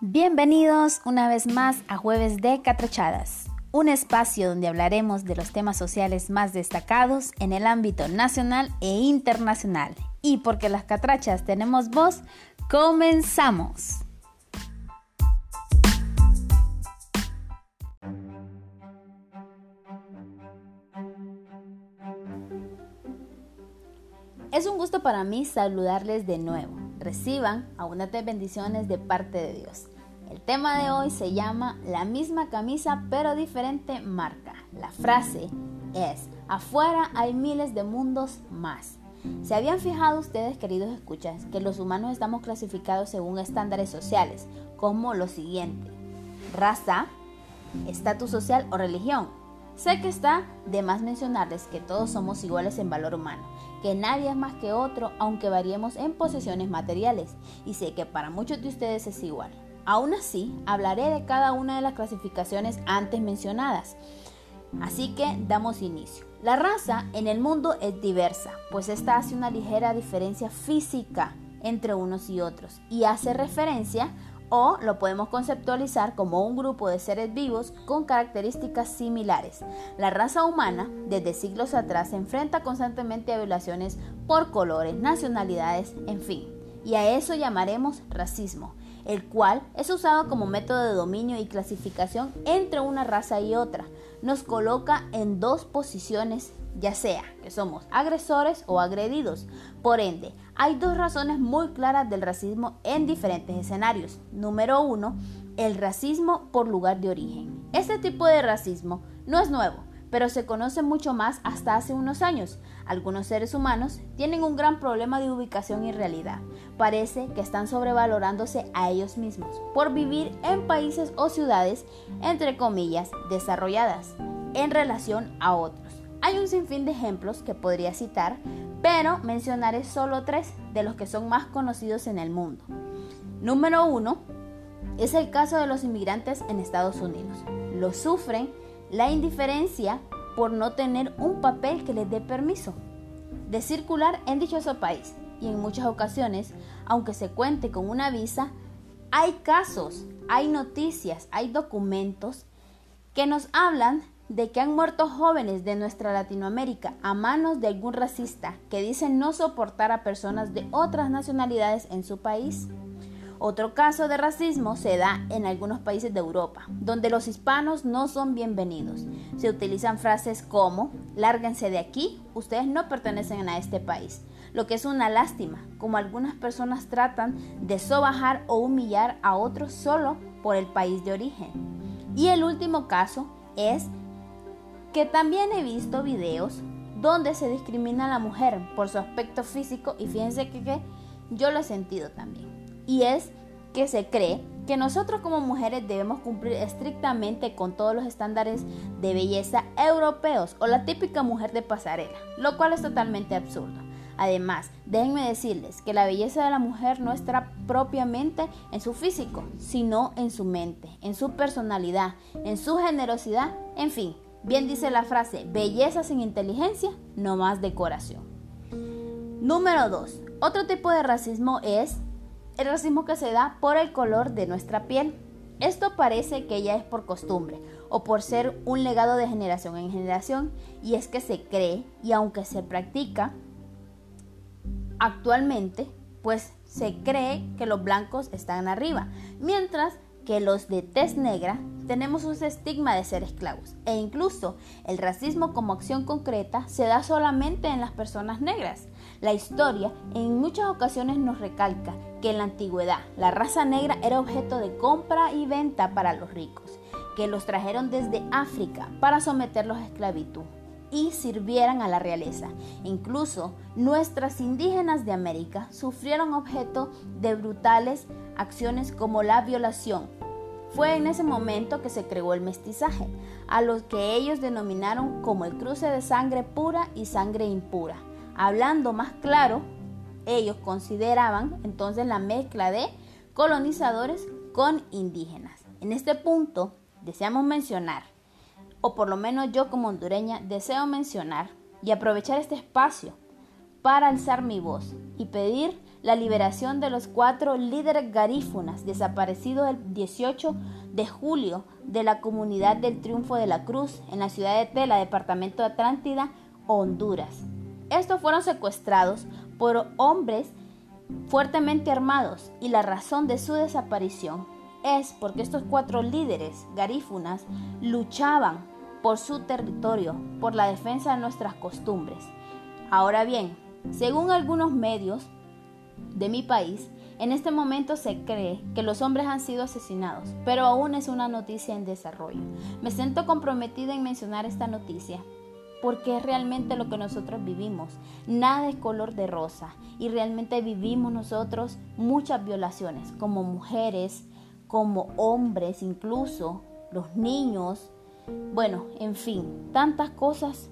Bienvenidos una vez más a Jueves de Catrachadas, un espacio donde hablaremos de los temas sociales más destacados en el ámbito nacional e internacional. Y porque las catrachas tenemos voz, comenzamos. Es un gusto para mí saludarles de nuevo. Reciban abundantes bendiciones de parte de Dios. El tema de hoy se llama La misma camisa pero diferente marca. La frase es, afuera hay miles de mundos más. ¿Se habían fijado ustedes, queridos escuchas, que los humanos estamos clasificados según estándares sociales, como lo siguiente? Raza, estatus social o religión. Sé que está de más mencionarles que todos somos iguales en valor humano que nadie es más que otro aunque variemos en posesiones materiales y sé que para muchos de ustedes es igual. Aún así, hablaré de cada una de las clasificaciones antes mencionadas. Así que damos inicio. La raza en el mundo es diversa, pues esta hace una ligera diferencia física entre unos y otros y hace referencia o lo podemos conceptualizar como un grupo de seres vivos con características similares. La raza humana desde siglos atrás se enfrenta constantemente a violaciones por colores, nacionalidades, en fin, y a eso llamaremos racismo, el cual es usado como método de dominio y clasificación entre una raza y otra. Nos coloca en dos posiciones ya sea que somos agresores o agredidos. Por ende, hay dos razones muy claras del racismo en diferentes escenarios. Número uno, el racismo por lugar de origen. Este tipo de racismo no es nuevo, pero se conoce mucho más hasta hace unos años. Algunos seres humanos tienen un gran problema de ubicación y realidad. Parece que están sobrevalorándose a ellos mismos por vivir en países o ciudades, entre comillas, desarrolladas, en relación a otros. Hay un sinfín de ejemplos que podría citar, pero mencionaré solo tres de los que son más conocidos en el mundo. Número uno es el caso de los inmigrantes en Estados Unidos. Lo sufren la indiferencia por no tener un papel que les dé permiso de circular en dichoso país. Y en muchas ocasiones, aunque se cuente con una visa, hay casos, hay noticias, hay documentos que nos hablan de que han muerto jóvenes de nuestra Latinoamérica a manos de algún racista que dice no soportar a personas de otras nacionalidades en su país. Otro caso de racismo se da en algunos países de Europa, donde los hispanos no son bienvenidos. Se utilizan frases como, lárguense de aquí, ustedes no pertenecen a este país, lo que es una lástima, como algunas personas tratan de sobajar o humillar a otros solo por el país de origen. Y el último caso es que también he visto videos donde se discrimina a la mujer por su aspecto físico y fíjense que, yo lo he sentido también. Y es que se cree que nosotros como mujeres debemos cumplir estrictamente con todos los estándares de belleza europeos o la típica mujer de pasarela, lo cual es totalmente absurdo. Además, déjenme decirles que la belleza de la mujer no está propiamente en su físico, sino en su mente, en su personalidad, en su generosidad, en fin, Bien dice la frase, belleza sin inteligencia, no más decoración. Número 2. Otro tipo de racismo es el racismo que se da por el color de nuestra piel. Esto parece que ya es por costumbre o por ser un legado de generación en generación y es que se cree y aunque se practica actualmente, pues se cree que los blancos están arriba, mientras que los de tez negra tenemos un estigma de ser esclavos e incluso el racismo como acción concreta se da solamente en las personas negras. La historia en muchas ocasiones nos recalca que en la antigüedad la raza negra era objeto de compra y venta para los ricos, que los trajeron desde África para someterlos a esclavitud y sirvieran a la realeza. Incluso nuestras indígenas de América sufrieron objeto de brutales acciones como la violación, fue en ese momento que se creó el mestizaje, a lo que ellos denominaron como el cruce de sangre pura y sangre impura. Hablando más claro, ellos consideraban entonces la mezcla de colonizadores con indígenas. En este punto deseamos mencionar, o por lo menos yo como hondureña deseo mencionar y aprovechar este espacio para alzar mi voz y pedir la liberación de los cuatro líderes garífunas desaparecidos el 18 de julio de la comunidad del Triunfo de la Cruz en la ciudad de Tela, departamento de Atlántida, Honduras. Estos fueron secuestrados por hombres fuertemente armados y la razón de su desaparición es porque estos cuatro líderes garífunas luchaban por su territorio, por la defensa de nuestras costumbres. Ahora bien, según algunos medios de mi país, en este momento se cree que los hombres han sido asesinados, pero aún es una noticia en desarrollo. Me siento comprometida en mencionar esta noticia porque es realmente lo que nosotros vivimos. Nada es color de rosa y realmente vivimos nosotros muchas violaciones como mujeres, como hombres, incluso los niños. Bueno, en fin, tantas cosas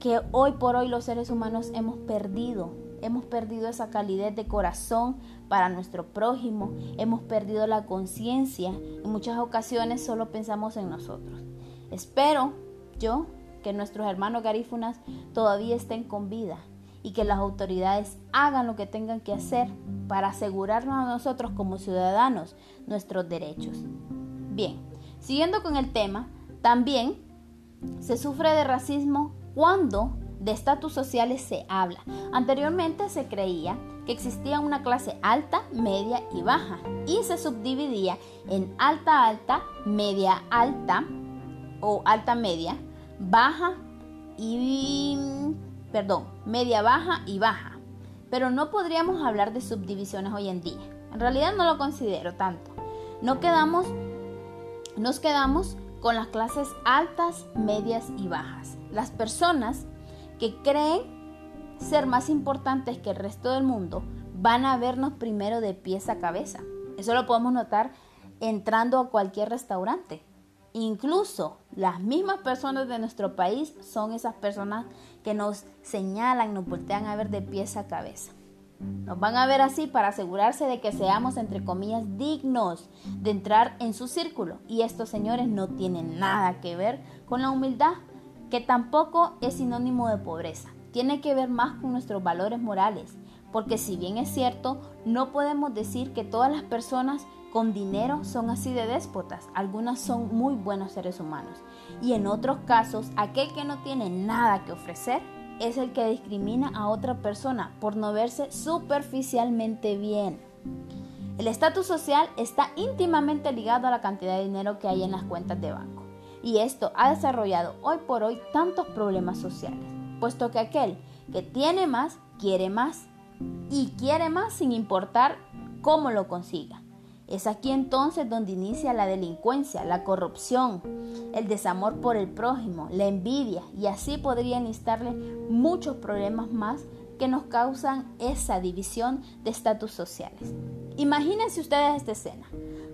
que hoy por hoy los seres humanos hemos perdido. Hemos perdido esa calidez de corazón para nuestro prójimo, hemos perdido la conciencia, en muchas ocasiones solo pensamos en nosotros. Espero yo que nuestros hermanos garífunas todavía estén con vida y que las autoridades hagan lo que tengan que hacer para asegurarnos a nosotros como ciudadanos nuestros derechos. Bien, siguiendo con el tema, también se sufre de racismo cuando de estatus sociales se habla. Anteriormente se creía que existía una clase alta, media y baja y se subdividía en alta alta, media alta o alta media, baja y perdón, media baja y baja. Pero no podríamos hablar de subdivisiones hoy en día. En realidad no lo considero tanto. No quedamos nos quedamos con las clases altas, medias y bajas. Las personas que creen ser más importantes que el resto del mundo van a vernos primero de pies a cabeza. Eso lo podemos notar entrando a cualquier restaurante. Incluso las mismas personas de nuestro país son esas personas que nos señalan, nos voltean a ver de pies a cabeza. Nos van a ver así para asegurarse de que seamos, entre comillas, dignos de entrar en su círculo. Y estos señores no tienen nada que ver con la humildad, que tampoco es sinónimo de pobreza. Tiene que ver más con nuestros valores morales. Porque si bien es cierto, no podemos decir que todas las personas con dinero son así de déspotas. Algunas son muy buenos seres humanos. Y en otros casos, aquel que no tiene nada que ofrecer es el que discrimina a otra persona por no verse superficialmente bien. El estatus social está íntimamente ligado a la cantidad de dinero que hay en las cuentas de banco. Y esto ha desarrollado hoy por hoy tantos problemas sociales, puesto que aquel que tiene más quiere más y quiere más sin importar cómo lo consiga. Es aquí entonces donde inicia la delincuencia, la corrupción, el desamor por el prójimo, la envidia y así podrían instarle muchos problemas más que nos causan esa división de estatus sociales. Imagínense ustedes esta escena.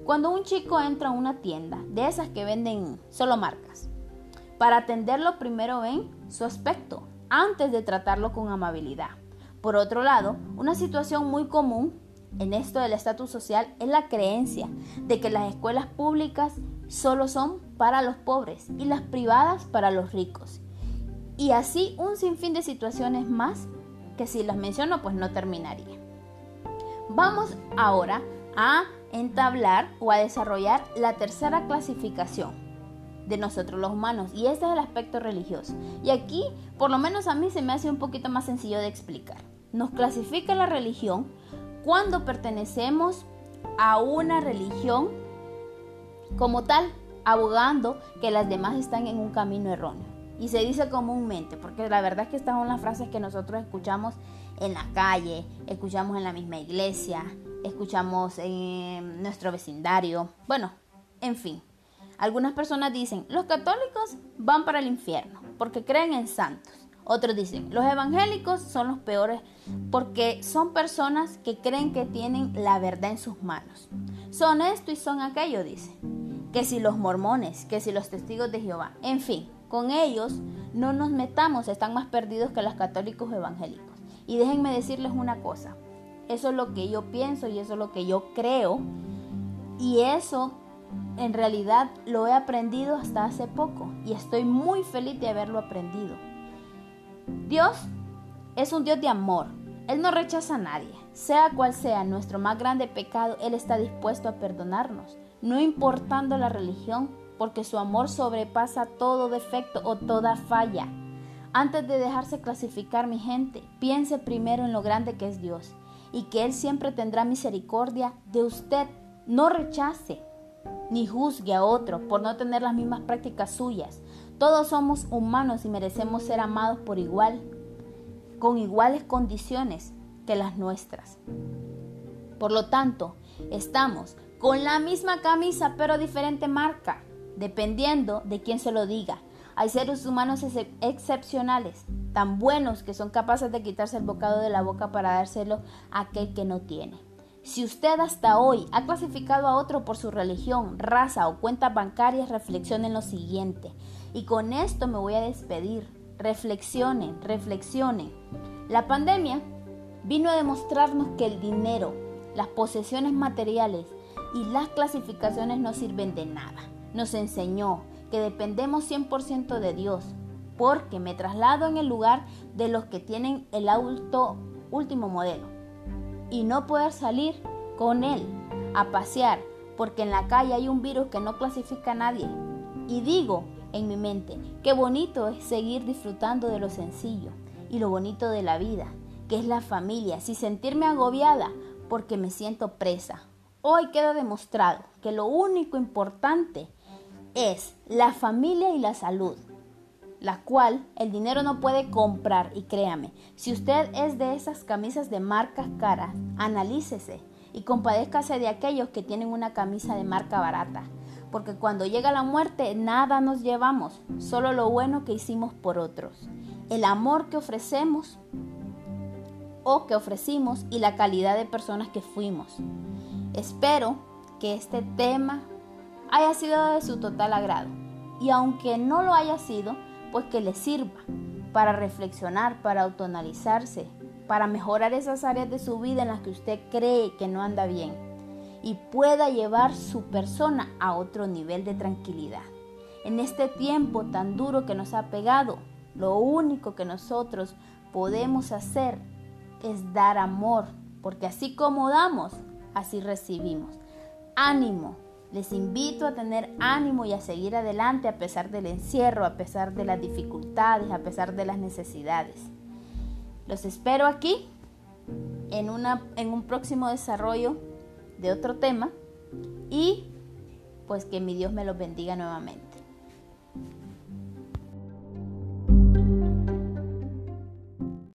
Cuando un chico entra a una tienda de esas que venden solo marcas, para atenderlo primero ven su aspecto antes de tratarlo con amabilidad. Por otro lado, una situación muy común en esto del estatus social es la creencia de que las escuelas públicas solo son para los pobres y las privadas para los ricos. Y así un sinfín de situaciones más que si las menciono pues no terminaría. Vamos ahora a entablar o a desarrollar la tercera clasificación de nosotros los humanos y este es el aspecto religioso. Y aquí por lo menos a mí se me hace un poquito más sencillo de explicar. Nos clasifica la religión cuando pertenecemos a una religión como tal, abogando que las demás están en un camino erróneo. Y se dice comúnmente, porque la verdad es que estas son las frases que nosotros escuchamos en la calle, escuchamos en la misma iglesia, escuchamos en nuestro vecindario. Bueno, en fin. Algunas personas dicen, los católicos van para el infierno porque creen en santos. Otros dicen, los evangélicos son los peores porque son personas que creen que tienen la verdad en sus manos. Son esto y son aquello, dice. Que si los mormones, que si los testigos de Jehová, en fin, con ellos no nos metamos, están más perdidos que los católicos evangélicos. Y déjenme decirles una cosa, eso es lo que yo pienso y eso es lo que yo creo. Y eso en realidad lo he aprendido hasta hace poco y estoy muy feliz de haberlo aprendido. Dios es un Dios de amor. Él no rechaza a nadie. Sea cual sea nuestro más grande pecado, Él está dispuesto a perdonarnos, no importando la religión, porque su amor sobrepasa todo defecto o toda falla. Antes de dejarse clasificar mi gente, piense primero en lo grande que es Dios y que Él siempre tendrá misericordia de usted. No rechace ni juzgue a otro por no tener las mismas prácticas suyas. Todos somos humanos y merecemos ser amados por igual, con iguales condiciones que las nuestras. Por lo tanto, estamos con la misma camisa pero diferente marca, dependiendo de quién se lo diga. Hay seres humanos excepcionales, tan buenos que son capaces de quitarse el bocado de la boca para dárselo a aquel que no tiene. Si usted hasta hoy ha clasificado a otro por su religión, raza o cuentas bancarias, reflexione en lo siguiente. Y con esto me voy a despedir. Reflexionen, reflexionen. La pandemia vino a demostrarnos que el dinero, las posesiones materiales y las clasificaciones no sirven de nada. Nos enseñó que dependemos 100% de Dios, porque me traslado en el lugar de los que tienen el auto último modelo y no poder salir con él a pasear porque en la calle hay un virus que no clasifica a nadie. Y digo en mi mente, qué bonito es seguir disfrutando de lo sencillo y lo bonito de la vida, que es la familia, sin sentirme agobiada porque me siento presa. Hoy queda demostrado que lo único importante es la familia y la salud la cual el dinero no puede comprar. Y créame, si usted es de esas camisas de marcas caras, analícese y compadézcase de aquellos que tienen una camisa de marca barata. Porque cuando llega la muerte, nada nos llevamos, solo lo bueno que hicimos por otros. El amor que ofrecemos o que ofrecimos y la calidad de personas que fuimos. Espero que este tema haya sido de su total agrado. Y aunque no lo haya sido, pues que le sirva para reflexionar, para autoanalizarse, para mejorar esas áreas de su vida en las que usted cree que no anda bien y pueda llevar su persona a otro nivel de tranquilidad. En este tiempo tan duro que nos ha pegado, lo único que nosotros podemos hacer es dar amor, porque así como damos, así recibimos. Ánimo, les invito a tener ánimo y a seguir adelante a pesar del encierro, a pesar de las dificultades, a pesar de las necesidades. Los espero aquí en, una, en un próximo desarrollo de otro tema y pues que mi Dios me los bendiga nuevamente.